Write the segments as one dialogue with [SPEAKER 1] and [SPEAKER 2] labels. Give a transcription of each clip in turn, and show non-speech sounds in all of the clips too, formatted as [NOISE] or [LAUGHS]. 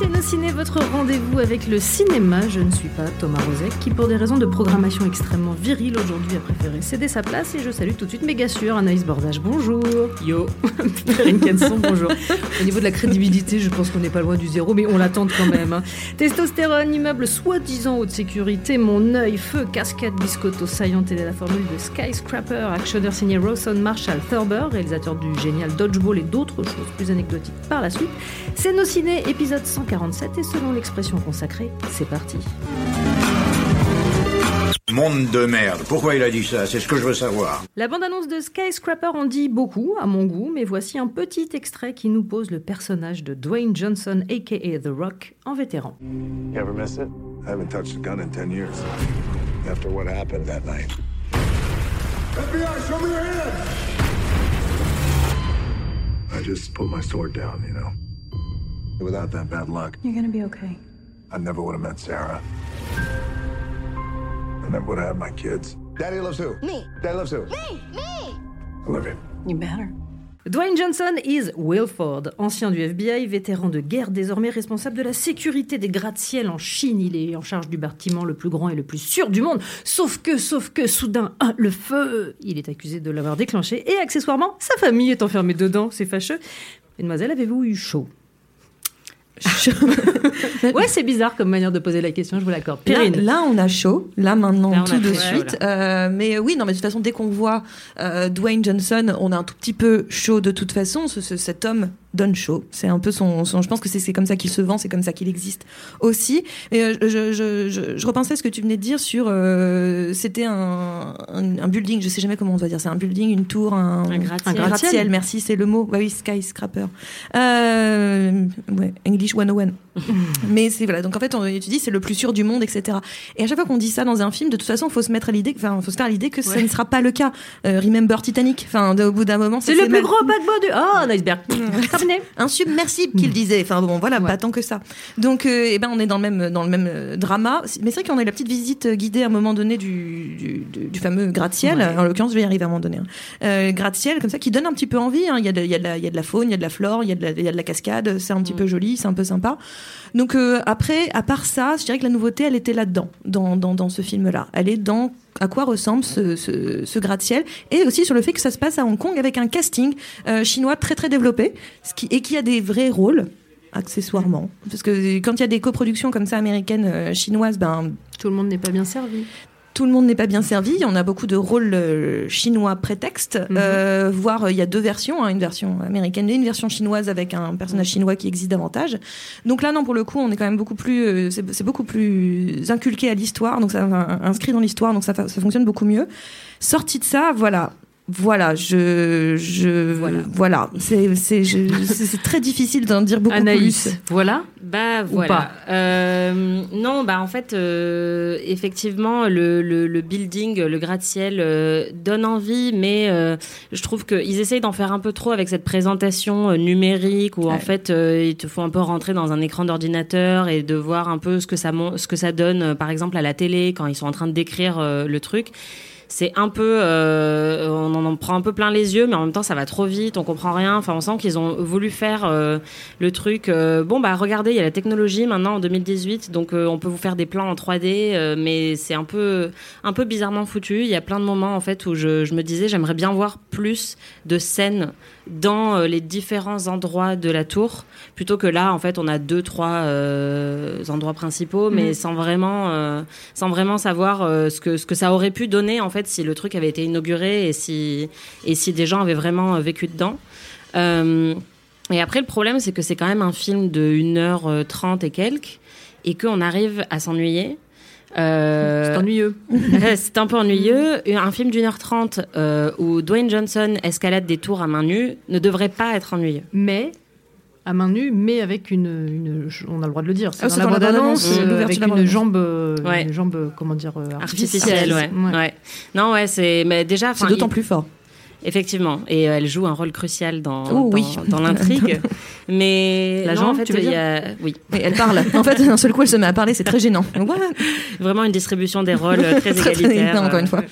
[SPEAKER 1] Salut, c'est Nos Ciné, votre rendez-vous avec le cinéma. Je ne suis pas Thomas Rozek, qui pour des raisons de programmation extrêmement virile aujourd'hui a préféré céder sa place. Et je salue tout de suite méga sûr Anaïs Bordage, bonjour. Yo. [LAUGHS] Perrine Kenson, bonjour. Au niveau de la crédibilité, je pense qu'on n'est pas loin du zéro, mais on l'attend quand même. hein. Testostérone, immeuble soi-disant haute sécurité, mon œil, feu, cascade, biscotto, saillant, telle la formule de Skyscraper, actionneur signé Rawson Marshall Thurber, réalisateur du génial Dodgeball et d'autres choses plus anecdotiques par la suite. C'est Nos Ciné, épisode 147, et selon l'expression consacrée, c'est parti.
[SPEAKER 2] Monde de merde. Pourquoi il a dit ça C'est ce que je veux savoir.
[SPEAKER 1] La bande-annonce de Skyscraper en dit beaucoup, à mon goût, mais voici un petit extrait qui nous pose le personnage de Dwayne Johnson, aka The Rock, en vétéran.
[SPEAKER 3] You ever miss it? I haven't touched a gun in 10 years. After what happened that night. FBI, show me your! I just put my sword down, you know. Without that bad luck,
[SPEAKER 4] You're gonna be okay.
[SPEAKER 3] I never would have met Sarah. I never would have had my kids. Daddy loves who?
[SPEAKER 4] Me.
[SPEAKER 3] Daddy loves who?
[SPEAKER 4] Me, me.
[SPEAKER 3] Olivia.
[SPEAKER 4] You better.
[SPEAKER 1] Dwayne Johnson is Wilford, ancien du FBI, vétéran de guerre, désormais responsable de la sécurité des gratte-ciel en Chine. Il est en charge du bâtiment le plus grand et le plus sûr du monde. Sauf que, sauf que, soudain, ah, le feu Il est accusé de l'avoir déclenché et, accessoirement, sa famille est enfermée dedans. C'est fâcheux. Mademoiselle, avez-vous eu chaud? [LAUGHS] Ouais, c'est bizarre comme manière de poser la question, je vous l'accorde.
[SPEAKER 5] Là, là, on a chaud, là maintenant,
[SPEAKER 1] Là,
[SPEAKER 5] tout de
[SPEAKER 1] chaud,
[SPEAKER 5] suite. Euh, mais oui, non, mais de toute façon, dès qu'on voit euh, Dwayne Johnson, on a un tout petit peu chaud de toute façon. Ce- ce- cet homme donne chaud. C'est un peu son, son- je pense que c'est comme ça qu'il se vend, c'est comme ça qu'il existe aussi. Et euh, je, je, je, je repensais à ce que tu venais de dire sur, euh, c'était un, un, un building, je sais jamais comment on doit dire, c'est un building, une tour, un,
[SPEAKER 1] Un gratte-ciel.
[SPEAKER 5] un gratte-ciel, merci, c'est le mot. Bah oui, skyscraper. Euh, ouais, English 101. [LAUGHS] Mais c'est voilà. Donc en fait, on, tu dis c'est le plus sûr du monde, etc. Et à chaque fois qu'on dit ça dans un film, de toute façon, faut se mettre à l'idée, enfin, faut se faire à l'idée que ça
[SPEAKER 1] Ouais.
[SPEAKER 5] ne sera pas le cas. Euh, Remember Titanic. Enfin, au bout d'un moment,
[SPEAKER 1] C'est
[SPEAKER 5] ça
[SPEAKER 1] le plus
[SPEAKER 5] mal.
[SPEAKER 1] gros paquebot du... Oh, un iceberg.
[SPEAKER 5] Insubmersible [LAUGHS] qu'il disait. Enfin bon, voilà,
[SPEAKER 1] Ouais.
[SPEAKER 5] pas tant que ça. Donc, euh, eh ben, on est dans le même dans le même euh, drama. Mais c'est vrai qu'on a eu la petite visite euh, guidée à un moment donné du du, du- fameux gratte-ciel.
[SPEAKER 1] Ouais.
[SPEAKER 5] En l'occurrence, je vais y arriver à un moment donné. hein. Euh, gratte-ciel, comme ça, qui donne un petit peu envie. hein. Il y a de, il y a de la il y a de la faune, il y a de la flore, il y a de la, il y a de la cascade. C'est un petit
[SPEAKER 1] Mm.
[SPEAKER 5] peu joli, c'est un peu sympa. Donc euh, après, à part ça, je dirais que la nouveauté, elle était là-dedans, dans, dans, ce film-là. Elle est dans à quoi ressemble ce, ce, ce gratte-ciel et aussi sur le fait que ça se passe à Hong Kong avec un casting euh, chinois très très développé ce qui, et qui a des vrais rôles accessoirement parce que quand il y a des coproductions comme ça américaines euh, chinoises ben
[SPEAKER 1] Tout le monde n'est pas bien servi.
[SPEAKER 5] Tout le monde n'est pas bien servi. On a beaucoup de rôles euh, chinois prétexte, euh, voire euh, il y a deux versions, hein, une version américaine et une version chinoise avec un personnage chinois qui existe davantage. Donc là, non, pour le coup, on est quand même beaucoup plus, euh, c'est beaucoup plus inculqué à l'histoire, donc ça inscrit dans l'histoire, donc ça, ça fonctionne beaucoup mieux. Sorti de ça, voilà. Voilà, je, je, voilà, c'est, très difficile d'en dire beaucoup
[SPEAKER 1] Anaïs,
[SPEAKER 5] plus.
[SPEAKER 1] voilà.
[SPEAKER 6] Bah
[SPEAKER 1] Ou
[SPEAKER 6] voilà.
[SPEAKER 1] pas
[SPEAKER 6] Euh, non, bah en fait, euh, effectivement, le, le, le building, le gratte-ciel euh, donne envie, mais euh, je trouve qu'ils essayent d'en faire un peu trop avec cette présentation euh, numérique où en fait euh, ils te font un peu rentrer dans un écran d'ordinateur et de voir un peu ce que ça ce que ça donne, euh, par exemple à la télé quand ils sont en train de décrire euh, le truc. C'est un peu, euh, on en prend un peu plein les yeux, mais en même temps ça va trop vite, on comprend rien. Enfin, on sent qu'ils ont voulu faire euh, le truc. euh, bon bah regardez, il y a la technologie maintenant en 2018, donc euh, on peut vous faire des plans en 3D, euh, mais c'est un peu, un peu bizarrement foutu. Il y a plein de moments en fait où je, je me disais j'aimerais bien voir plus de scènes dans euh, les différents endroits de la tour, plutôt que là en fait on a deux trois euh, endroits principaux, mais
[SPEAKER 1] Mhm.
[SPEAKER 6] sans vraiment, euh, sans vraiment savoir euh, ce que ce que ça aurait pu donner en fait si le truc avait été inauguré et si, et si des gens avaient vraiment vécu dedans. Et après, le problème, c'est que c'est quand même un film de 1h30 et quelques, et qu'on arrive à s'ennuyer.
[SPEAKER 1] Euh, c'est ennuyeux. [LAUGHS]
[SPEAKER 6] c'est un peu ennuyeux. Un film d'une heure trente euh, où Dwayne Johnson escalade des tours à main nue ne devrait pas être ennuyeux.
[SPEAKER 1] Mais à main nue, mais avec une, une on a le droit de le dire, c'est ah, dans, la bande annonce, euh, avec une jambe, une jambe, comment dire, artificielle.
[SPEAKER 6] ouais. ouais. Non, ouais, c'est, mais déjà,
[SPEAKER 5] c'est d'autant plus fort.
[SPEAKER 6] Effectivement, et euh, elle joue un rôle crucial dans, oh, dans, dans l'intrigue. [LAUGHS] Mais
[SPEAKER 1] la en fait, tu veux dire
[SPEAKER 6] oui.
[SPEAKER 5] elle parle. En fait, d'un seul coup, elle se met à parler, c'est très gênant. [LAUGHS]
[SPEAKER 6] Vraiment une distribution des rôles euh, très [LAUGHS] égalitaire.
[SPEAKER 5] encore une fois.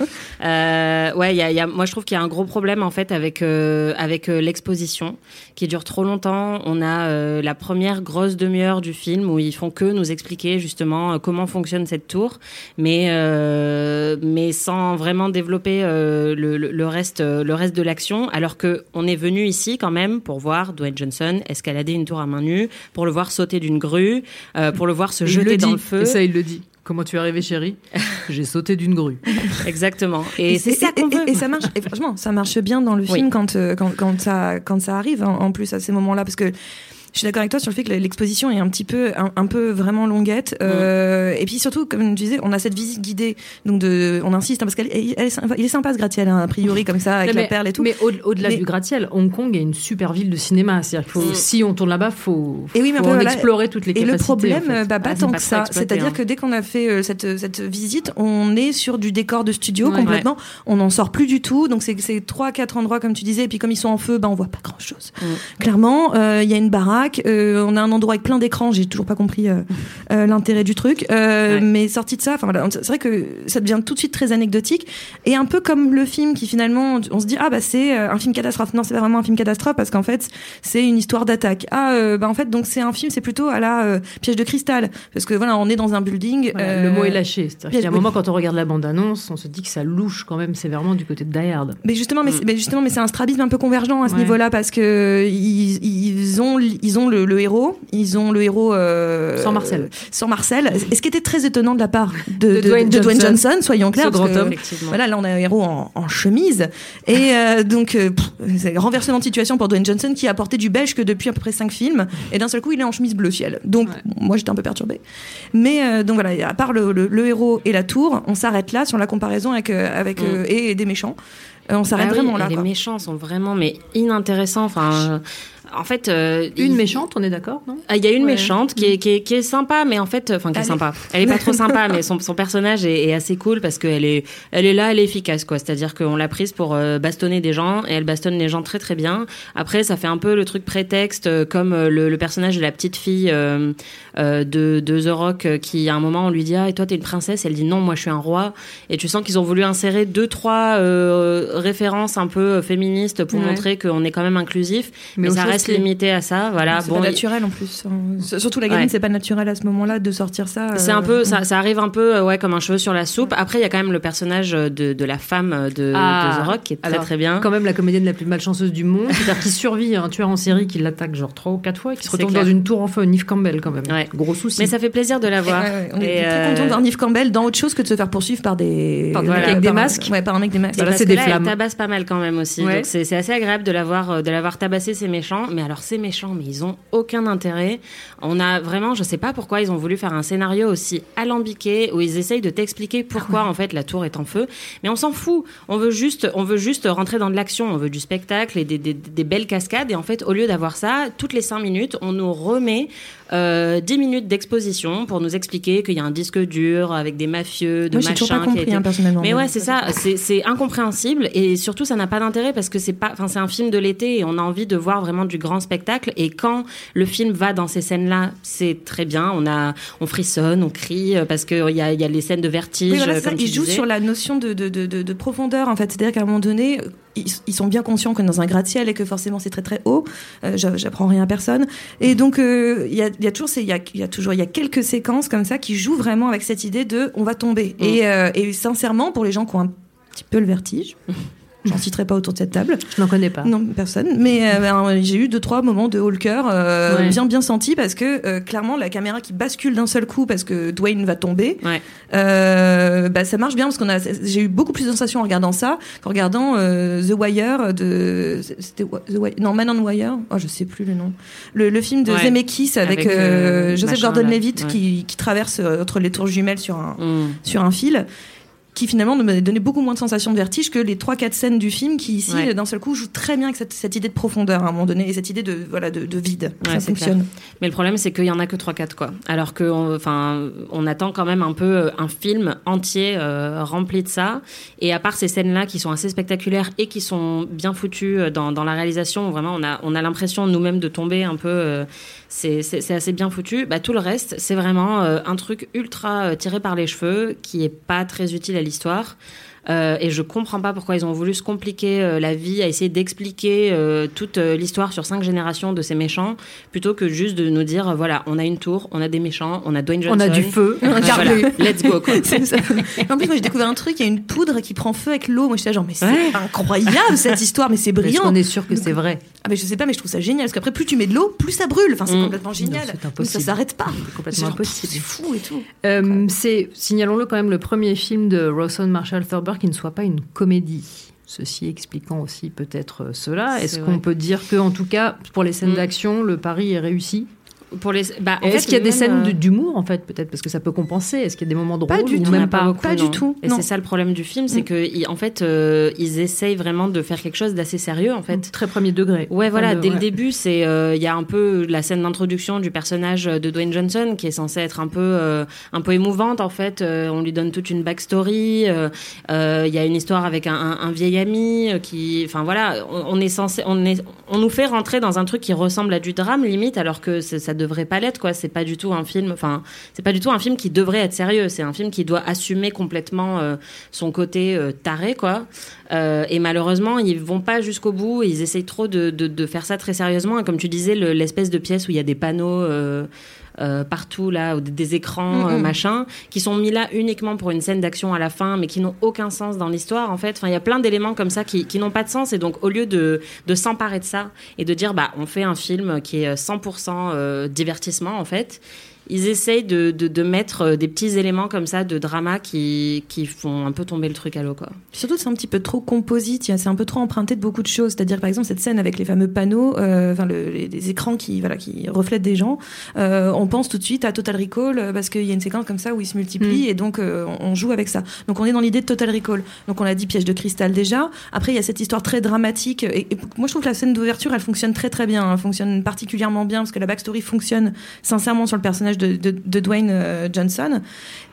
[SPEAKER 6] Euh, ouais, y a, y a, moi je trouve qu'il y a un gros problème en fait avec euh, avec euh, l'exposition qui dure trop longtemps. On a la première grosse demi-heure du film où ils font que nous expliquer justement comment fonctionne cette tour, mais mais sans vraiment développer le, le, le, reste le reste de l'action. Alors que on est venu ici quand même pour voir Dwayne Johnson escalader une tour à main nue, pour le voir sauter d'une grue, pour le voir se jeter dans le feu.
[SPEAKER 1] Et ça, il le dit. Comment tu es arrivé, chérie? [LAUGHS] J'ai sauté d'une grue.
[SPEAKER 6] Exactement. Et, c'est ça qu'on veut.
[SPEAKER 5] Et, ça marche. Et franchement, ça marche bien dans le film quand, euh, quand, quand, ça, quand ça arrive, en plus, à ces moments-là. Parce que je suis d'accord avec toi sur le fait que l'exposition est un petit peu, un, peu vraiment longuette. Euh, et puis surtout, comme je disais, on a cette visite guidée. Donc de, on insiste hein, parce qu'il est, est sympa ce gratte-ciel, hein, a priori comme ça avec la perle et tout.
[SPEAKER 1] Mais au-delà du gratte-ciel, Hong Kong est une super ville de cinéma. C'est-à-dire faut, mm. si on tourne là-bas, faut, faut, et oui, faut explorer toutes les capacités.
[SPEAKER 5] Et le problème, bah, pas tant que ça. C'est-à-dire hein. que dès qu'on a fait euh, cette, cette visite, on est sur du décor de studio complètement. On n'en sort plus du tout. Donc c'est trois, quatre endroits comme tu disais. Et puis comme ils sont en feu, bah on voit pas grand-chose. Mm. Clairement, euh, il y a une baraque. Euh, on a un endroit avec plein d'écrans. J'ai toujours pas compris euh, [LAUGHS] euh, l'intérêt du truc. Mais sorti de ça, enfin voilà, c'est vrai que ça devient tout de suite très anecdotique et un peu comme le film qui finalement, on se dit ah bah c'est un film catastrophe. Non, c'est pas vraiment un film catastrophe parce qu'en fait c'est une histoire d'attaque. Ah bah en fait donc c'est un film, c'est plutôt à la piège de cristal parce que voilà, on est dans un building.
[SPEAKER 1] le mot est lâché. Y a un moment quand on regarde la bande annonce, on se dit que ça louche quand même sévèrement du côté de Die Hard.
[SPEAKER 5] Mais justement, mais, mm. justement, mais c'est un strabisme un peu convergent à ce niveau-là parce que ils, ils ont ils ont le, le héros, ils ont le héros
[SPEAKER 1] euh, sans Marcel.
[SPEAKER 5] Sans Marcel. Et ce qui était très étonnant de la part de, Dwayne, Johnson. soyons clairs.
[SPEAKER 1] Parce que,
[SPEAKER 5] voilà, là on a un héros en, chemise et euh, donc euh, renversement de situation pour Dwayne Johnson qui a porté du beige que depuis à peu près cinq films et d'un seul coup il est en chemise bleu ciel. Donc moi j'étais un peu perturbée. Mais donc voilà, à part le, héros et la tour, on s'arrête là sur la comparaison avec avec mm. et, des méchants. on s'arrête
[SPEAKER 6] bah
[SPEAKER 5] vraiment là.
[SPEAKER 6] Les méchants sont vraiment mais inintéressants. Enfin. En fait, euh,
[SPEAKER 1] une méchante, on est d'accord, non?
[SPEAKER 6] Ah, Il y a une méchante qui est, qui est, qui, est, sympa, mais en fait, enfin qui est sympa. [LAUGHS] Elle est pas trop sympa, mais son, son personnage est, est, assez cool parce qu'elle est, elle est là, elle est efficace, quoi. C'est-à-dire qu'on l'a prise pour euh, bastonner des gens et elle bastonne les gens très très bien. Après, ça fait un peu le truc prétexte, euh, comme le, le personnage de la petite fille euh, de, de The Rock, qui à un moment on lui dit ah et toi t'es une princesse, elle dit non, moi je suis un roi. Et tu sens qu'ils ont voulu insérer deux trois références un peu féministes pour montrer qu'on est quand même inclusif, mais, ça reste limité à ça. Voilà.
[SPEAKER 5] C'est bon, pas naturel en plus. Surtout la gamine, c'est pas naturel à ce moment-là de sortir ça.
[SPEAKER 6] C'est un peu, ça, ça, arrive un peu, euh, ouais, comme un cheveu sur la soupe. Après, il y a quand même le personnage de, de la femme de, ah. The Rock qui est très très bien.
[SPEAKER 1] Quand même la comédienne la plus malchanceuse du monde, c'est-à-dire qui survit à un tueur en série qui l'attaque genre trois ou quatre fois et qui se retrouve dans une tour en feu. Neve Campbell quand même. Gros souci.
[SPEAKER 6] Mais ça fait plaisir de la voir.
[SPEAKER 5] on est très content d'avoir Neve Campbell dans autre chose que de se faire poursuivre par des,
[SPEAKER 1] avec des masques.
[SPEAKER 5] Ouais, par un mec des masques.
[SPEAKER 6] c'est des flammes. Elle tabasse pas mal quand même aussi. Donc c'est assez agréable de l'avoir de l'avoir tabassé ces méchants. Mais alors ces méchants mais ils ont aucun intérêt. On a vraiment, je sais pas pourquoi ils ont voulu faire un scénario aussi alambiqué où ils essayent de t'expliquer pourquoi en fait la tour est en feu. Mais on s'en fout. On veut juste, on veut juste rentrer dans de l'action. On veut du spectacle et des, des, belles cascades. Et en fait, au lieu d'avoir ça, toutes les cinq minutes, on nous remet euh, 10 minutes d'exposition pour nous expliquer qu'il y a un disque dur avec des mafieux, de
[SPEAKER 5] machin. Pas compris, hein, personnellement.
[SPEAKER 6] Mais ouais, c'est ça. C'est incompréhensible et surtout ça n'a pas d'intérêt parce que c'est pas, enfin c'est un film de l'été et on a envie de voir vraiment du grand spectacle. Et quand le film va dans ces scènes-là, c'est très bien. On a, on frissonne, on crie euh, parce qu'il y a, y a les scènes de vertige.
[SPEAKER 5] Oui,
[SPEAKER 6] ça,
[SPEAKER 5] il joue sur la notion de, de, de, de profondeur en fait. C'est-à-dire qu'à un moment donné, ils, sont bien conscients est dans un gratte-ciel et que forcément c'est très très haut. Euh, J'apprends rien à personne. Et donc euh, il y, a, y, a, toujours il y a, y a toujours il y a quelques séquences comme ça qui jouent vraiment avec cette idée de on va tomber. Mm. Et, euh, et sincèrement pour les gens qui ont un petit peu le vertige. J'en citerai pas autour de cette table.
[SPEAKER 1] Je n'en connais pas.
[SPEAKER 5] Non, personne. Mais euh, ben, j'ai eu deux trois moments de haut le cœur euh,
[SPEAKER 6] Ouais.
[SPEAKER 5] bien bien sentis parce que euh, clairement la caméra qui bascule d'un seul coup parce que Dwayne va tomber.
[SPEAKER 6] Ouais.
[SPEAKER 5] Bah, ça marche bien parce qu'on a j'ai eu beaucoup plus de sensations en regardant ça qu'en regardant The Wire de c'était The Wire non Man on Wire oh je sais plus le nom le, le film de
[SPEAKER 6] Ouais.
[SPEAKER 5] Zemeckis avec,
[SPEAKER 6] Avec,
[SPEAKER 5] Joseph Gordon-Levitt qui, qui traverse entre les tours jumelles sur un
[SPEAKER 6] Mm.
[SPEAKER 5] sur un fil qui finalement me donnait beaucoup moins de sensations de vertige que les trois quatre scènes du film qui ici
[SPEAKER 6] Ouais.
[SPEAKER 5] d'un seul coup jouent très bien avec cette, cette idée de profondeur à un moment donné et cette idée de voilà de, de vide
[SPEAKER 6] Ouais,
[SPEAKER 5] ça fonctionne
[SPEAKER 6] Mais le problème, c'est qu'il y en a que 3-4, quoi. Alors que, on- enfin, on attend quand même un peu euh, un film entier euh, rempli de ça. Et à part ces scènes-là qui sont assez spectaculaires et qui sont bien foutues euh, dans, dans la réalisation, vraiment, on a, on a l'impression nous-mêmes de tomber un peu. euh, c'est assez bien foutu. Bah, tout le reste, c'est vraiment euh, un truc ultra euh, tiré par les cheveux qui est pas très utile à l'histoire. Euh, et je comprends pas pourquoi ils ont voulu se compliquer euh, la vie à essayer d'expliquer euh, toute euh, l'histoire sur cinq générations de ces méchants plutôt que juste de nous dire euh, voilà on a une tour on a des méchants on a Dwayne Johnson
[SPEAKER 1] On a du feu.
[SPEAKER 6] Euh, [LAUGHS]
[SPEAKER 5] Un
[SPEAKER 6] voilà, let's go quoi. [LAUGHS]
[SPEAKER 5] Ça. En plus, moi, j'ai découvert un truc, il y a une poudre qui prend feu avec l'eau. Moi, j'étais genre, mais c'est
[SPEAKER 6] Ouais.
[SPEAKER 5] incroyable cette histoire, mais c'est
[SPEAKER 1] Est-ce
[SPEAKER 5] brillant.
[SPEAKER 1] qu'on est sûr que c'est vrai
[SPEAKER 5] mais je sais pas, mais je trouve ça génial parce qu'après, plus tu mets de l'eau, plus ça brûle. Enfin, c'est
[SPEAKER 6] Mm.
[SPEAKER 5] complètement génial. Mais
[SPEAKER 1] impossible.
[SPEAKER 5] ça s'arrête pas.
[SPEAKER 1] C'est complètement impossible.
[SPEAKER 5] C'est fou et tout.
[SPEAKER 1] Euh, c'est, signalons-le quand même, le premier film de Rawson Marshall Thurber qui ne soit pas une comédie. Ceci expliquant aussi peut-être euh, cela. Est-ce qu'on peut dire que, en tout cas, pour les scènes
[SPEAKER 6] Mm.
[SPEAKER 1] d'action, le pari est réussi?
[SPEAKER 6] Pour les bah, en fait,
[SPEAKER 1] Est-ce qu'il y a des scènes
[SPEAKER 6] euh,
[SPEAKER 1] d'humour, en fait, peut-être? Parce que ça peut compenser. Est-ce qu'il y a des moments drôles
[SPEAKER 5] Pas du tout.
[SPEAKER 1] même
[SPEAKER 6] pas, beaucoup,
[SPEAKER 5] pas du tout,
[SPEAKER 6] Et c'est ça le problème du film, c'est
[SPEAKER 5] Mm.
[SPEAKER 6] que en fait euh, ils essayent vraiment de faire quelque chose d'assez sérieux en fait.
[SPEAKER 1] Très premier degré.
[SPEAKER 6] Ouais, voilà, dès le début, c'est euh, il y a un peu la scène d'introduction du personnage de Dwayne Johnson qui est censé être un peu un peu émouvante en fait. On lui donne toute une backstory. Il y a une histoire avec un, vieil ami qui, enfin voilà, on, est censé, on est, on nous fait rentrer dans un truc qui ressemble à du drame limite, alors que ça devrait pas l'être quoi. C'est pas du tout un film. Enfin, c'est pas du tout un film qui devrait être sérieux. C'est un film qui doit assumer complètement euh, son côté euh, taré quoi. Euh, et malheureusement, ils vont pas jusqu'au bout. Ils essayent trop de, de, faire ça très sérieusement. Et comme tu disais, le- l'espèce de pièce où il y a des panneaux euh, partout là, ou des, écrans,
[SPEAKER 5] Mm,
[SPEAKER 6] euh, machin, qui sont mis là uniquement pour une scène d'action à la fin, mais qui n'ont aucun sens dans l'histoire en fait. Enfin, il y a plein d'éléments comme ça qui, qui n'ont pas de sens. Et donc, au lieu de, de s'emparer de ça et de dire bah on fait un film qui est 100% euh, divertissement en fait. Ils essayent de, de, de mettre euh, des petits éléments comme ça de drama qui, qui font un peu tomber le truc à l'eau quoi.
[SPEAKER 5] Surtout, c'est un petit peu trop composite. C'est un peu trop emprunté de beaucoup de choses. C'est-à-dire, par exemple, cette scène avec les fameux panneaux, euh, enfin, le- les, les écrans qui, voilà, qui reflètent des gens. euh, on pense tout de suite à Total Recall parce qu'il y a une séquence comme ça où ils se multiplient
[SPEAKER 1] Mm.
[SPEAKER 5] et donc euh, on on joue avec ça. Donc, on est dans l'idée de Total Recall. Donc, on l'a dit, piège de cristal déjà. Après, il y a cette histoire très dramatique. Et, et moi, je trouve que la scène d'ouverture, elle fonctionne très très bien. Elle fonctionne particulièrement bien parce que la backstory fonctionne sincèrement sur le personnage de, de, de Dwayne euh, Johnson.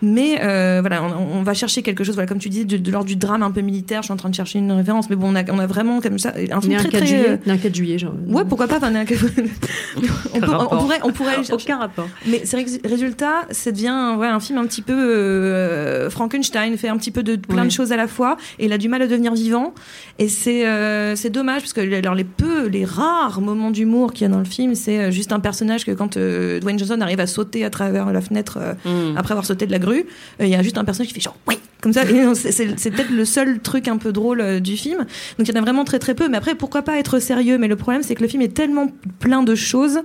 [SPEAKER 5] Mais euh, voilà, on, on va chercher quelque chose, voilà, comme tu dis, de, de l'ordre du drame un peu militaire. Je suis en train de chercher une référence, mais bon, on a, on a vraiment comme ça un film très
[SPEAKER 1] 4
[SPEAKER 5] très.
[SPEAKER 1] juillet.
[SPEAKER 5] euh,
[SPEAKER 1] Né un 4 juillet, genre.
[SPEAKER 5] Ouais, pourquoi pas. enfin, [LAUGHS] on, a- on peut- on
[SPEAKER 1] rapport
[SPEAKER 5] pourrait, on pourrait aller chercher.
[SPEAKER 1] Aucun rapport.
[SPEAKER 5] Mais c'est vrai que résultat, ça devient ouais, un film un petit peu euh, Frankenstein, fait un petit peu de plein
[SPEAKER 1] Ouais.
[SPEAKER 5] de choses à la fois, et il a du mal à devenir vivant. Et c'est euh, c'est dommage parce que alors les peu, les rares moments d'humour qu'il y a dans le film, c'est euh, juste un personnage que quand euh, Dwayne Johnson arrive à sauter à travers la fenêtre euh,
[SPEAKER 6] Mm.
[SPEAKER 5] après avoir sauté de la grue, euh, il y a juste un personnage qui fait genre oui comme ça. C'est- peut-être le seul truc un peu drôle euh, du film. Donc il y en a vraiment très très peu. Mais après, pourquoi pas être sérieux? Mais le problème, c'est que le film est tellement plein de choses.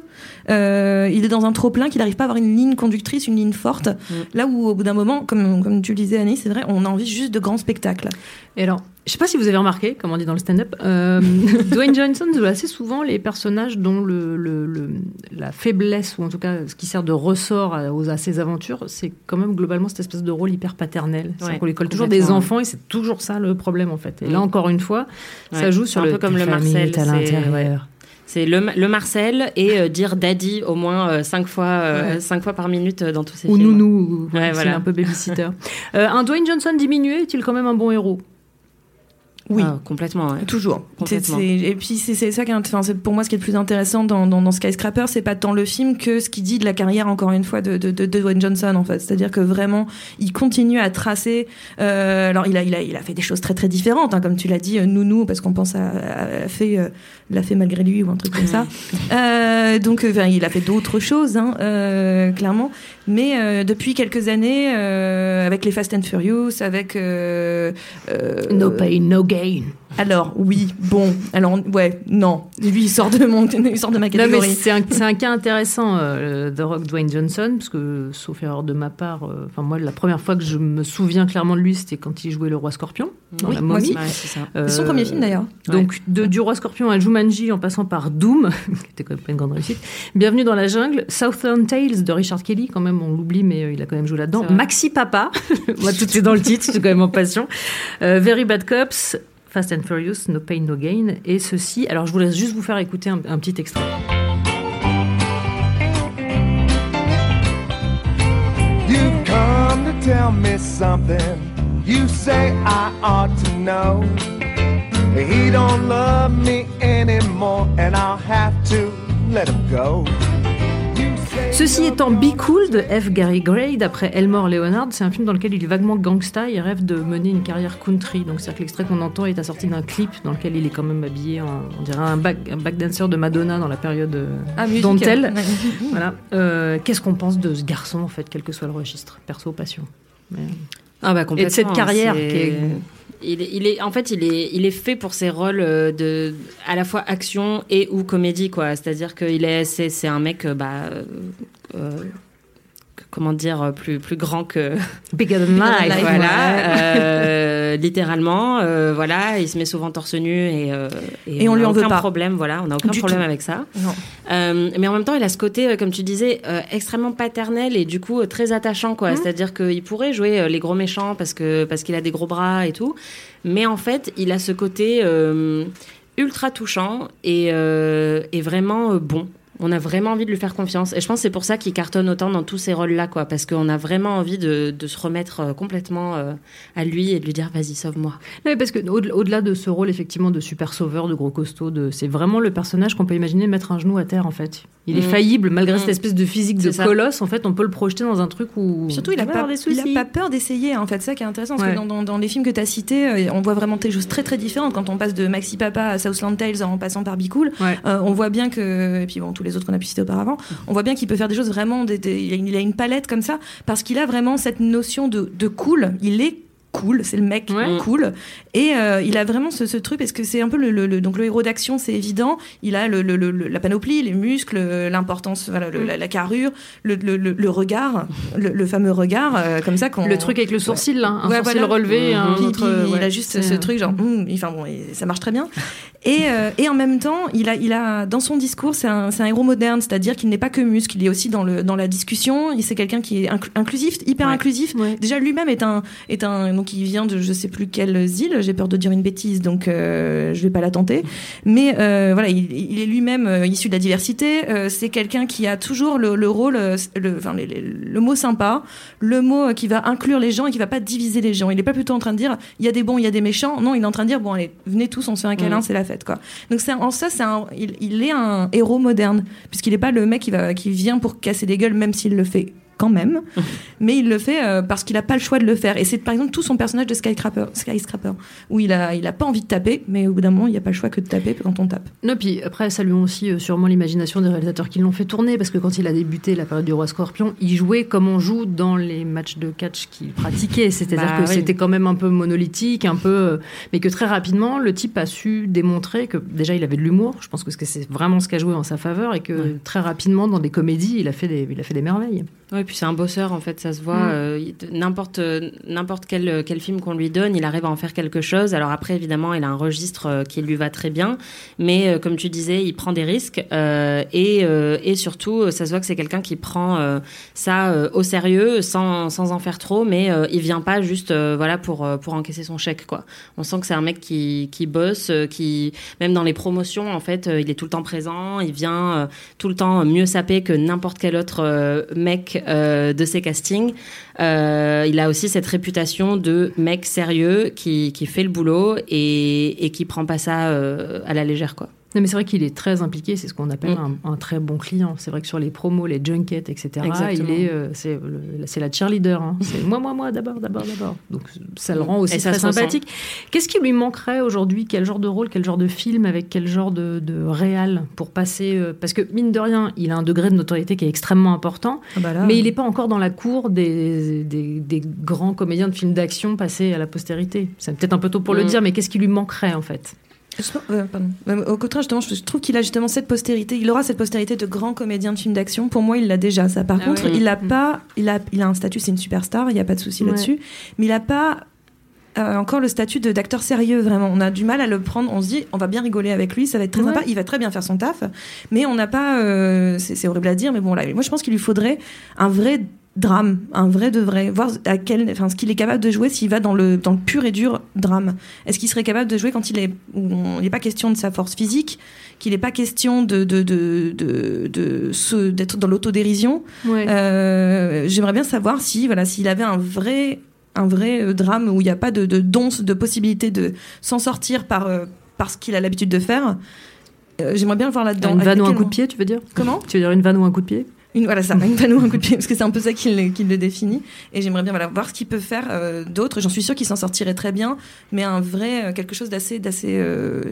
[SPEAKER 5] euh, il est dans un trop plein qu'il n'arrive pas à avoir une ligne conductrice, une ligne forte. Là où au bout d'un moment, comme, comme tu le disais Annie, c'est vrai, on a envie juste de grands spectacles.
[SPEAKER 1] Et alors, je sais pas si vous avez remarqué, comme on dit dans le stand-up, euh, [LAUGHS] Dwayne Johnson joue assez souvent les personnages dont le, le- le- la faiblesse, ou en tout cas ce qui sert de ressort à, aux- à ses aventures, c'est quand même globalement cette espèce de rôle hyper paternel.
[SPEAKER 6] Ouais,
[SPEAKER 1] qu'on lui colle toujours des enfants et c'est toujours ça le problème en fait. Et là
[SPEAKER 6] Mm.
[SPEAKER 1] encore une fois, ça joue sur
[SPEAKER 6] un
[SPEAKER 1] le
[SPEAKER 6] peu comme le Marcel,
[SPEAKER 1] à
[SPEAKER 6] c'est-
[SPEAKER 1] l'intérieur.
[SPEAKER 6] C'est le, le Marcel et euh, dire daddy au moins euh, cinq fois, euh,
[SPEAKER 1] Ouais.
[SPEAKER 6] cinq fois par minute dans tous ces
[SPEAKER 1] Ou
[SPEAKER 6] films.
[SPEAKER 1] nounou, ou
[SPEAKER 6] Ouais,
[SPEAKER 1] c'est
[SPEAKER 6] voilà.
[SPEAKER 1] un peu babysitter. Un Dwayne Johnson diminué est-il quand même un bon héros?
[SPEAKER 5] Oui.
[SPEAKER 6] Ah, complètement. ouais.
[SPEAKER 5] Toujours.
[SPEAKER 6] Complètement.
[SPEAKER 5] Et puis c'est ça qui est, pour moi ce qui est le plus intéressant dans, dans, dans Skyscraper, c'est pas tant le film que ce qu'il dit de la carrière encore une fois de, de, de, de Dwayne Johnson en fait. C'est-à-dire que vraiment il continue à tracer. euh, alors il a, il a il a fait des choses très très différentes, hein, comme tu l'as dit, euh, Nounou parce qu'on pense à, fée, euh, la fée malgré lui ou un truc comme ça. Euh, donc enfin, il a fait d'autres choses, hein, euh, clairement. Mais euh, depuis quelques années, euh, avec les Fast and Furious, avec euh, euh,
[SPEAKER 1] No pain, no gain.
[SPEAKER 5] Alors, oui, bon. Alors, ouais, non. Lui, il sort de, mon, il sort de ma catégorie.
[SPEAKER 1] c'est un, un, cas intéressant, euh, The Rock Dwayne Johnson, parce que, sauf erreur de ma part, euh, enfin, moi, la première fois que je me souviens clairement de lui, c'était quand il jouait le Roi Scorpion, dans
[SPEAKER 5] oui,
[SPEAKER 1] la momie.
[SPEAKER 5] Ouais, ça. Euh, son premier film, d'ailleurs.
[SPEAKER 1] Donc, de, du Roi Scorpion à Jumanji, en passant par Doom, [LAUGHS] qui était quand même pas une grande réussite. Bienvenue dans la jungle. Southern Tales de Richard Kelly, quand même, on l'oublie, mais il a quand même joué là-dedans. Maxi Papa, [LAUGHS] moi, tout est dans le titre, c'est quand même en passion. Very Bad Cops, Fast and Furious, No Pain, No Gain. Et ceci, alors je vous laisse juste vous faire écouter un, un petit extrait.
[SPEAKER 4] You've come to tell me something you say I ought to know. He don't love me anymore and I'll have to let him go.
[SPEAKER 1] Ceci étant Be Cool de F. Gary Gray, d'après Elmore Leonard, c'est un film dans lequel il est vaguement gangsta et rêve de mener une carrière country. Donc c'est-à-dire que l'extrait qu'on entend est assorti d'un clip dans lequel il est quand même habillé en, on dirait un back, un back dancer de Madonna dans la période
[SPEAKER 5] ah,
[SPEAKER 1] dentelle. [LAUGHS] voilà. Euh, Qu'est-ce qu'on pense de ce garçon en fait, quel que soit le registre, perso, passion Mais...
[SPEAKER 6] Ah bah
[SPEAKER 1] Et de cette carrière qui est
[SPEAKER 6] il est, il est, en fait, il est, il est fait pour ses rôles de, à la fois action et ou comédie, quoi. C'est-à-dire qu'il est, c'est, c'est un mec, bah, euh, comment dire, plus, plus grand que
[SPEAKER 1] bigger than [LAUGHS] life,
[SPEAKER 6] voilà, euh, littéralement, euh, voilà. Il se met souvent torse nu et, euh,
[SPEAKER 5] et, et on, on lui en
[SPEAKER 6] aucun
[SPEAKER 5] veut pas.
[SPEAKER 6] problème, voilà. On n'a aucun
[SPEAKER 5] Du
[SPEAKER 6] problème
[SPEAKER 5] tout.
[SPEAKER 6] avec ça.
[SPEAKER 5] Non.
[SPEAKER 6] Euh, mais en même temps, il a ce côté, euh, comme tu disais, euh, extrêmement paternel et du coup euh, très attachant, quoi. C'est-à-dire qu'il pourrait jouer euh, les gros méchants parce que parce qu'il a des gros bras et tout, mais en fait, il a ce côté euh, ultra touchant et, euh, et vraiment euh, bon. On a vraiment envie de lui faire confiance. Et je pense que c'est pour ça qu'il cartonne autant dans tous ces rôles-là, quoi. Parce qu'on a vraiment envie de, de se remettre euh, complètement euh, à lui et de lui dire, vas-y, sauve-moi.
[SPEAKER 1] Non, mais parce que au- au-delà de ce rôle effectivement de super sauveur, de gros costaud, de, c'est vraiment le personnage qu'on peut imaginer mettre un genou à terre en fait. Il est
[SPEAKER 6] Mm.
[SPEAKER 1] faillible malgré
[SPEAKER 6] Mm.
[SPEAKER 1] cette espèce de physique de
[SPEAKER 6] ça.
[SPEAKER 1] colosse. En fait, on peut le projeter dans un truc où
[SPEAKER 5] Surtout, il a,
[SPEAKER 1] va
[SPEAKER 5] pas,
[SPEAKER 1] avoir des
[SPEAKER 5] il a
[SPEAKER 1] soucis.
[SPEAKER 5] pas peur d'essayer, en fait. Ça qui est intéressant, parce
[SPEAKER 1] Ouais.
[SPEAKER 5] que dans, dans- dans les films que tu as cités, euh, on voit vraiment des choses très très différentes. Quand on passe de Maxi Papa à Southland Tales en passant par Be Cool,
[SPEAKER 1] Ouais.
[SPEAKER 5] euh, on voit bien que, et puis bon, tous les autres qu'on a pu citer auparavant, on voit bien qu'il peut faire des choses vraiment, des- il a une palette comme ça, parce qu'il a vraiment cette notion de, de cool. Il est cool, c'est le mec
[SPEAKER 1] Ouais.
[SPEAKER 5] cool. Et euh, il a vraiment ce, ce truc, parce que c'est un peu le, le- le- donc le héros d'action, c'est évident. Il a le, le- le- le- la panoplie, les muscles, euh, l'importance, voilà, le- la, la carrure, le, le- le- le regard, le, le fameux regard, euh, comme ça qu'on.
[SPEAKER 1] Le truc avec le sourcil là, un
[SPEAKER 5] Ouais,
[SPEAKER 1] sourcil
[SPEAKER 5] voilà.
[SPEAKER 1] relevé, un
[SPEAKER 5] Puis-
[SPEAKER 1] autre,
[SPEAKER 5] puis il
[SPEAKER 1] ouais,
[SPEAKER 5] a juste ce truc genre, enfin bon, ça marche très bien. Et, euh, et en même temps, il a, il a dans son discours, c'est un, c'est un héros moderne, c'est-à-dire qu'il n'est pas que muscle, il est aussi dans le dans la discussion. Il c'est quelqu'un qui est inclu- inclusif, hyper
[SPEAKER 1] Ouais.
[SPEAKER 5] inclusif.
[SPEAKER 1] Ouais.
[SPEAKER 5] Déjà lui-même est un est un donc il vient de je sais plus quelle île. J'ai peur de dire une bêtise, donc euh, je vais pas la tenter. Mais euh, voilà, il, il est lui-même euh, issu de la diversité. Euh, c'est quelqu'un qui a toujours le, le rôle, le, enfin les- les- le mot sympa, le mot qui va inclure les gens et qui va pas diviser les gens. Il est pas plutôt en train de dire il y a des bons, il y a des méchants. Non, il est en train de dire bon allez, venez tous, on se fait un câlin,
[SPEAKER 6] Mhm.
[SPEAKER 5] c'est la fête quoi. Donc c'est en ça, c'est il, il est un héros moderne puisqu'il est pas le mec qui va qui vient pour casser des gueules, même s'il le fait quand même, [LAUGHS] mais il le fait euh, parce qu'il a pas le choix de le faire. Et c'est par exemple tout son personnage de Skyscraper, Skyscraper où il a il a pas envie de taper, mais au bout d'un moment, il y a pas le choix que de taper quand on tape.
[SPEAKER 1] Non, puis après, saluons aussi euh, sûrement l'imagination des réalisateurs qui l'ont fait tourner, parce que quand il a débuté la période du Roi Scorpion, il jouait comme on joue dans les matchs de catch qu'il pratiquait. C'est-à-dire
[SPEAKER 6] Bah
[SPEAKER 1] que
[SPEAKER 6] oui.
[SPEAKER 1] c'était quand même un peu monolithique, un peu. euh, Mais que très rapidement, le type a su démontrer que déjà il avait de l'humour. Je pense que c'est vraiment ce qui a joué en sa faveur, et que
[SPEAKER 6] Ouais.
[SPEAKER 1] très rapidement, dans des comédies, il a fait des, il a fait des merveilles.
[SPEAKER 6] Oui, puis c'est un bosseur en fait, ça se voit.
[SPEAKER 1] Mm.
[SPEAKER 6] euh, il- n'importe n'importe quel quel film qu'on lui donne, il arrive à en faire quelque chose. Alors après, évidemment, il a un registre euh, qui lui va très bien, mais euh, comme tu disais, il prend des risques euh, et euh, et surtout, euh, ça se voit que c'est quelqu'un qui prend euh, ça euh, au sérieux, sans sans en faire trop, mais euh, il vient pas juste euh, voilà pour euh, pour encaisser son chèque quoi. On sent que c'est un mec qui qui bosse, euh, qui même dans les promotions en fait, euh, il est tout le temps présent, il vient euh, tout le temps mieux sapé que n'importe quel autre euh, euh, de ses castings. Euh, il a aussi cette réputation de mec sérieux qui, qui fait le boulot et, et qui prend pas ça euh, à la légère quoi.
[SPEAKER 1] Non, mais c'est vrai qu'il est très impliqué, c'est ce qu'on appelle
[SPEAKER 6] Mm.
[SPEAKER 1] un, un très bon client. C'est vrai que sur les promos, les junkets, etc.,
[SPEAKER 6] Exactement.
[SPEAKER 1] il est, euh, c'est, la cheerleader. hein. C'est moi, moi, moi, d'abord, d'abord, d'abord. Donc ça le rend aussi très sympathique. Qu'est-ce qui lui manquerait aujourd'hui? Quel genre de rôle, quel genre de film, avec quel genre de, de réal pour passer euh, Parce que mine de rien, il a un degré de notoriété qui est extrêmement important,
[SPEAKER 5] Ah bah là,
[SPEAKER 1] mais il n'est pas encore dans la cour des, des, des grands comédiens de films d'action passés à la postérité. C'est peut-être un peu tôt pour le
[SPEAKER 6] Mm.
[SPEAKER 1] dire, mais qu'est-ce qui lui manquerait en fait?
[SPEAKER 5] Euh, pardon. Euh, Au contraire, justement, je trouve qu'il a justement cette postérité. Il aura cette postérité de grand comédien de film d'action. Pour moi, il l'a déjà. Ça, par
[SPEAKER 1] Ah
[SPEAKER 5] contre,
[SPEAKER 1] ouais.
[SPEAKER 5] il a
[SPEAKER 1] Mm.
[SPEAKER 5] pas. Il a, il a un statut. C'est une superstar. Il n'y a pas de souci
[SPEAKER 1] Ouais.
[SPEAKER 5] là-dessus. Mais il a pas. euh, encore le statut de- d'acteur sérieux, vraiment. On a du mal à le prendre. On se dit, on va bien rigoler avec lui, ça va être très
[SPEAKER 1] Ouais.
[SPEAKER 5] sympa. Il va très bien faire son taf, mais on n'a pas. euh, c'est c'est horrible à dire, mais bon, là, moi je pense qu'il lui faudrait un vrai drame, un vrai de vrai, voir à quel, enfin, ce qu'il est capable de jouer s'il va dans le, dans le pur et dur drame. Est-ce qu'il serait capable de jouer quand il est, il n'est pas question de sa force physique, qu'il n'est pas question de, de, de, de, d'être dans l'autodérision?
[SPEAKER 1] Ouais.
[SPEAKER 5] euh, J'aimerais bien savoir si, voilà, s'il avait un vrai, un vrai euh, drame où il n'y a pas de, de donce, de possibilité de s'en sortir par, euh, par ce qu'il a l'habitude de faire. Euh, J'aimerais bien le voir là-dedans.
[SPEAKER 1] Une vanne ou un coup de pied, tu veux dire?
[SPEAKER 5] Comment?
[SPEAKER 1] Tu veux dire une vanne ou un coup de pied?
[SPEAKER 5] Une, voilà ça, une panneau, un coup de pied, parce que c'est un peu ça qui le, qui le définit. Et j'aimerais bien voilà, voir ce qu'il peut faire euh, d'autre. J'en suis sûre qu'il s'en sortirait très bien, mais un vrai, euh, quelque chose d'assez, d'assez. Euh,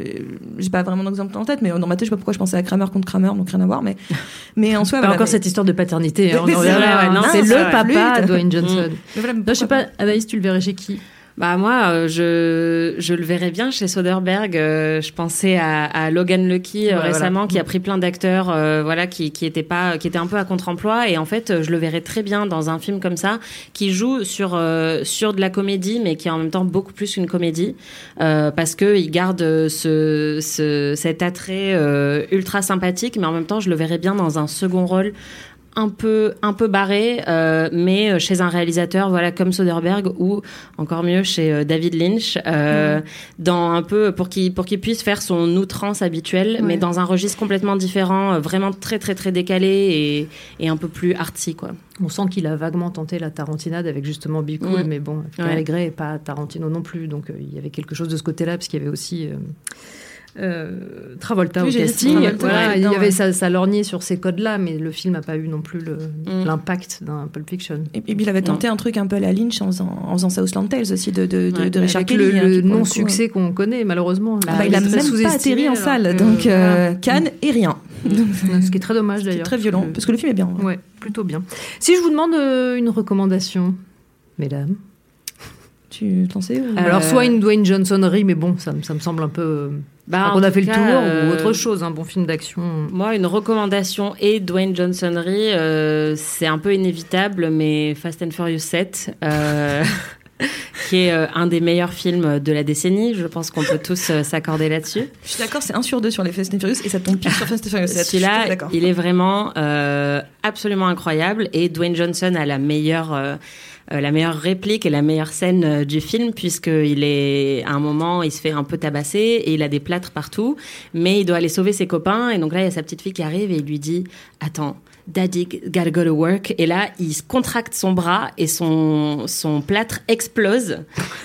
[SPEAKER 5] j'ai pas vraiment d'exemple en tête, mais dans ma tête, je sais pas pourquoi je pensais à Kramer contre Kramer, donc rien à voir. Mais, [LAUGHS] mais en soi,
[SPEAKER 1] Pas
[SPEAKER 5] voilà,
[SPEAKER 1] encore
[SPEAKER 5] mais-
[SPEAKER 1] cette histoire de paternité. hein, [LAUGHS]
[SPEAKER 5] c'est
[SPEAKER 1] le papa. Dwayne Johnson.
[SPEAKER 5] voilà,
[SPEAKER 1] Non, je sais pas, Anaïs, tu le verrais chez qui?
[SPEAKER 6] Bah moi, euh, je, je le verrais bien chez Soderbergh. Euh, je pensais à, à Logan Lucky euh,
[SPEAKER 1] Ouais,
[SPEAKER 6] récemment,
[SPEAKER 1] voilà.
[SPEAKER 6] qui a pris plein d'acteurs, euh, voilà, qui qui étaient pas, qui étaient un peu à contre-emploi. Et en fait, je le verrais très bien dans un film comme ça, qui joue sur euh, sur de la comédie, mais qui est en même temps beaucoup plus qu'une comédie, euh, parce que il garde ce, ce cet attrait euh, ultra sympathique, mais en même temps, je le verrais bien dans un second rôle un peu un peu barré euh, mais euh, chez un réalisateur voilà comme Soderbergh ou encore mieux chez euh, David Lynch euh, dans un peu pour qu'il pour qu'il puisse faire son outrance habituelle
[SPEAKER 1] Ouais.
[SPEAKER 6] mais dans un registre complètement différent vraiment très très très décalé et, et un peu plus artsy quoi
[SPEAKER 1] On sent qu'il a vaguement tenté la tarantinade avec justement Be Cool,
[SPEAKER 6] Mm.
[SPEAKER 1] mais bon,
[SPEAKER 6] Ouais.
[SPEAKER 1] Et pas Tarantino non plus, donc il y avait quelque chose de ce côté-là, parce qu'il y avait aussi euh, euh, Travolta
[SPEAKER 5] Oui,
[SPEAKER 1] au casting.
[SPEAKER 5] Travolta,
[SPEAKER 1] Voilà,
[SPEAKER 5] ouais,
[SPEAKER 1] il y avait
[SPEAKER 5] ouais.
[SPEAKER 1] ça, ça lorgnait sur ces codes-là, mais le film n'a pas eu non plus
[SPEAKER 6] Mm.
[SPEAKER 1] l'impact d'un Pulp Fiction.
[SPEAKER 5] Et puis il avait tenté un truc un peu à la Lynch en faisant, en faisant Southland Tales aussi de, de, de,
[SPEAKER 6] Ouais,
[SPEAKER 5] de Richard Kelly.
[SPEAKER 1] le,
[SPEAKER 5] hein,
[SPEAKER 1] le non-succès qu'on connaît, malheureusement.
[SPEAKER 5] Ah bah, il a
[SPEAKER 1] est très
[SPEAKER 5] même pas atterri en salle, donc euh. Cannes et rien.
[SPEAKER 1] Mm. [LAUGHS] Ce qui est très dommage
[SPEAKER 5] C'est
[SPEAKER 1] d'ailleurs.
[SPEAKER 5] très violent, parce que le film est bien.
[SPEAKER 1] Ouais, plutôt bien. Si je vous demande euh, une recommandation, mesdames.
[SPEAKER 5] Tu t'en sais ou-
[SPEAKER 1] Alors,
[SPEAKER 6] Euh,
[SPEAKER 1] soit une Dwayne Johnsonnerie, mais bon, ça, me- ça me semble un peu. Euh,
[SPEAKER 6] Bah,
[SPEAKER 1] qu'on a
[SPEAKER 6] tout
[SPEAKER 1] fait le tour,
[SPEAKER 6] euh,
[SPEAKER 1] ou autre chose, un bon film d'action.
[SPEAKER 6] moi une recommandation et Dwayne Johnsonnery euh, c'est un peu inévitable mais Fast and Furious 7 euh, [LAUGHS] qui est euh, un des meilleurs films de la décennie je pense qu'on peut tous euh, s'accorder là-dessus
[SPEAKER 5] Je suis d'accord, c'est 1 sur 2 sur les Fast and Furious et ça tombe pile sur Fast and Furious. Je suis
[SPEAKER 6] Celui-là,
[SPEAKER 5] d'accord.
[SPEAKER 6] il est vraiment euh, absolument incroyable et Dwayne Johnson a la meilleure euh, euh, la meilleure réplique et la meilleure scène euh, du film puisqu'il est à un moment il se fait un peu tabasser et il a des plâtres partout mais il doit aller sauver ses copains. Et donc là il y a sa petite fille qui arrive et il lui dit attends Daddy gotta go to work et là il contracte son bras et son son plâtre explose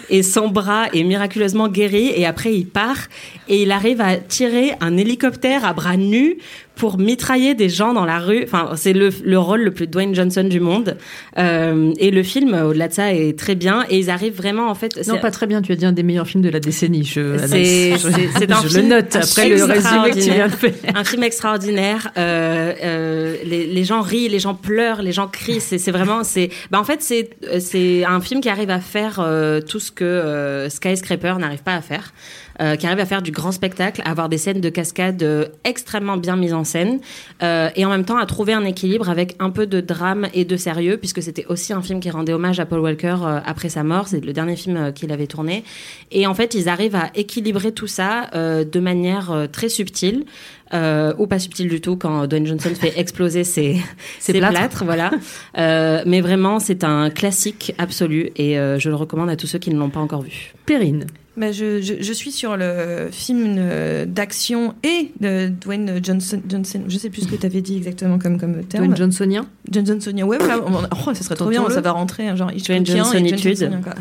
[SPEAKER 6] et son bras est miraculeusement guéri. Et après il part et il arrive à tirer un hélicoptère à bras nus pour mitrailler des gens dans la rue. Enfin, c'est le, le rôle le plus Dwayne Johnson du monde. Euh, et le film, au-delà de ça, est très bien. Et ils arrivent vraiment, en fait.
[SPEAKER 1] Non, pas très bien, tu as dit un des meilleurs films de la décennie. Je,
[SPEAKER 6] C'est- c'est- un [LAUGHS]
[SPEAKER 1] je
[SPEAKER 6] film
[SPEAKER 1] le note après le résumé que tu viens de faire.
[SPEAKER 6] un film extraordinaire. Euh, euh, les, les gens rient, les gens pleurent, les gens crient. C'est c'est vraiment, c'est, bah en fait, c'est c'est un film qui arrive à faire tout ce que Skyscraper n'arrive pas à faire. Euh, qui arrive à faire du grand spectacle, à avoir des scènes de cascade euh, extrêmement bien mises en scène, euh, et en même temps à trouver un équilibre avec un peu de drame et de sérieux, puisque c'était aussi un film qui rendait hommage à Paul Walker après sa mort. C'est le dernier film qu'il avait tourné. Et en fait, ils arrivent à équilibrer tout ça de manière très subtile. Euh, ou pas subtile du tout quand Dwayne Johnson fait exploser [LAUGHS] ses, ses
[SPEAKER 1] plâtres.
[SPEAKER 6] plâtres, voilà. Euh, mais vraiment, c'est un classique absolu et euh, je le recommande à tous ceux qui ne l'ont pas encore vu.
[SPEAKER 1] Perrine.
[SPEAKER 5] Bah, je, je, je suis sur le film euh, d'action et de Dwayne Johnson. Johnson je sais plus ce que tu avais dit exactement comme, comme terme.
[SPEAKER 1] Dwayne Johnsonien?
[SPEAKER 5] John Johnsonien, ouais, voilà. [LAUGHS] Oh, ça serait trop bien, ça va rentrer. Genre,
[SPEAKER 6] Dwayne
[SPEAKER 5] et
[SPEAKER 6] Johnsonitude.
[SPEAKER 5] Johnsonien, quoi.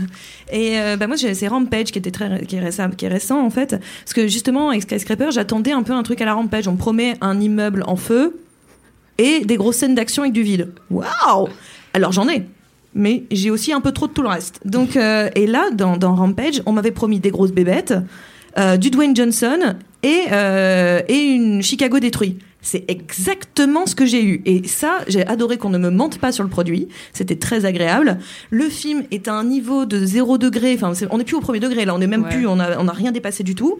[SPEAKER 5] Et euh, bah, moi, j'ai- c'est Rampage qui, était très, qui, est récent, qui est récent, en fait. Parce que justement, avec Skyscraper, j'attendais un peu un truc à la Rampage. On me promet un immeuble en feu et des grosses scènes d'action avec du vide. Waouh Alors, j'en ai. Mais j'ai aussi un peu trop de tout le reste. Donc, euh, et là, dans, dans Rampage, on m'avait promis des grosses bébêtes, euh, du Dwayne Johnson et, euh, et une Chicago détruit. C'est exactement ce que j'ai eu. Et ça, j'ai adoré qu'on ne me mente pas sur le produit. C'était très agréable. Le film est à un niveau de zéro degré. Enfin, on n'est plus au premier degré. Là, on n'est même
[SPEAKER 1] Ouais.
[SPEAKER 5] plus. On a, on a rien dépassé du tout.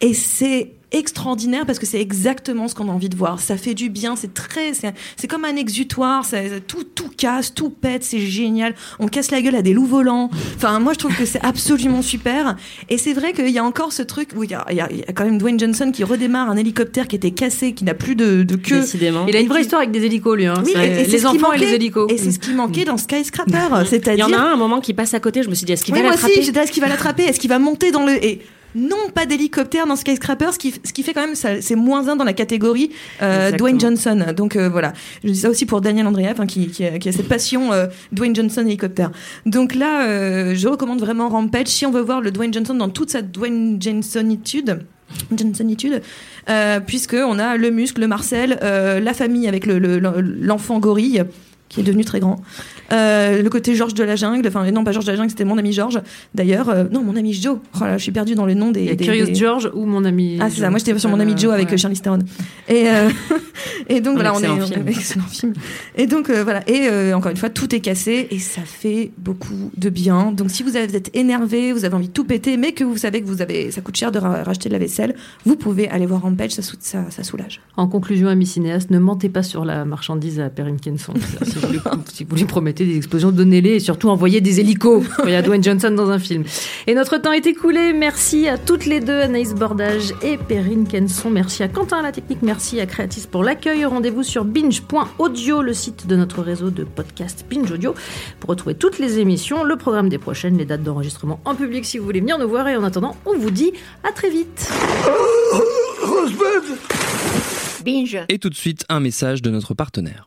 [SPEAKER 5] Et c'est extraordinaire parce que c'est exactement ce qu'on a envie de voir. Ça fait du bien, c'est très, c'est c'est comme un exutoire, ça- tout, tout casse, tout pète, c'est génial. On casse la gueule à des loups volants. Enfin, moi je trouve que c'est absolument super. Et c'est vrai qu'il y a encore ce truc où il y a, il y a- il y a quand même Dwayne Johnson qui redémarre un hélicoptère qui était cassé, qui n'a plus de, de queue.
[SPEAKER 6] Décidément.
[SPEAKER 1] Il a une vraie histoire avec des hélicos, lui. Hein.
[SPEAKER 5] Oui,
[SPEAKER 1] C'est
[SPEAKER 5] et- et c'est
[SPEAKER 1] les
[SPEAKER 5] ce qui
[SPEAKER 1] enfants et les
[SPEAKER 5] manquait.
[SPEAKER 1] hélicos.
[SPEAKER 5] Et c'est ce qui manquait dans Skyscraper. [LAUGHS]
[SPEAKER 6] Il y en
[SPEAKER 5] C'est-à-dire
[SPEAKER 6] a un, un moment qui passe à côté, je me suis dit, est-ce qu'il
[SPEAKER 5] oui,
[SPEAKER 6] va
[SPEAKER 5] moi
[SPEAKER 6] l'attraper?
[SPEAKER 5] aussi, j'étais est-ce qu'il va l'attraper? Est-ce qu'il va monter dans le. Et non, pas d'hélicoptère dans Skyscraper, ce qui, ce qui fait quand même, c'est moins un dans la catégorie euh. Dwayne Johnson. Donc euh, voilà, je dis ça aussi pour Daniel Andreev, hein, qui, qui, a, qui a cette passion euh, Dwayne Johnson hélicoptère. Donc là, je recommande vraiment Rampage si on veut voir le Dwayne Johnson dans toute sa Dwayne Johnsonitude. Johnsonitude, puisque on a le muscle, le Marcel, la famille avec le- le- l'enfant gorille qui est devenu très grand. Euh, le côté Georges de la jungle, enfin non pas Georges de la jungle, c'était mon ami Georges. D'ailleurs, euh, non mon ami Joe. Oh là, je suis perdue dans le nom des. Des-
[SPEAKER 1] Curious
[SPEAKER 5] des-
[SPEAKER 1] George ou mon ami.
[SPEAKER 5] Ah c'est ça, moi j'étais sur mon ami
[SPEAKER 1] Euh,
[SPEAKER 5] Joe avec
[SPEAKER 1] ouais.
[SPEAKER 5] Charlie Theron. Et [LAUGHS] et donc
[SPEAKER 6] Un
[SPEAKER 5] voilà, on est
[SPEAKER 6] film.
[SPEAKER 5] excellent film. Et donc voilà, et encore une fois tout est cassé et ça fait beaucoup de bien. Donc si vous êtes énervé, vous avez envie de tout péter, mais que vous savez que vous avez ça coûte cher de ra- racheter de la vaisselle, vous pouvez aller voir Rampage, ça, ça, ça soulage.
[SPEAKER 1] En conclusion, amis cinéastes, ne mentez pas sur la marchandise à Perrin Kenson. [LAUGHS] si, vous lui, si vous lui promettez des explosions, donnez-les et surtout envoyez des hélicos il y a Dwayne Johnson dans un film. Et notre temps est écoulé. Merci à toutes les deux, Anaïs Bordage et Perrine Kenson. Merci à Quentin à la technique. Merci à Creatis pour l'accueil. Rendez-vous sur binge.audio, le site de notre réseau de podcast Binge Audio, pour retrouver toutes les émissions, le programme des prochaines, les dates d'enregistrement en public si vous voulez venir nous voir. Et en attendant, on vous dit à très vite.
[SPEAKER 7] Binge.
[SPEAKER 8] Et tout de suite, un message de notre partenaire.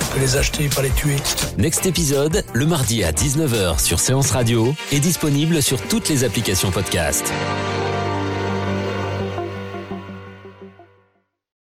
[SPEAKER 9] peut les acheter, pas les tuer.
[SPEAKER 10] Next épisode, le mardi à 19h sur Séance Radio, est disponible sur toutes les applications podcast.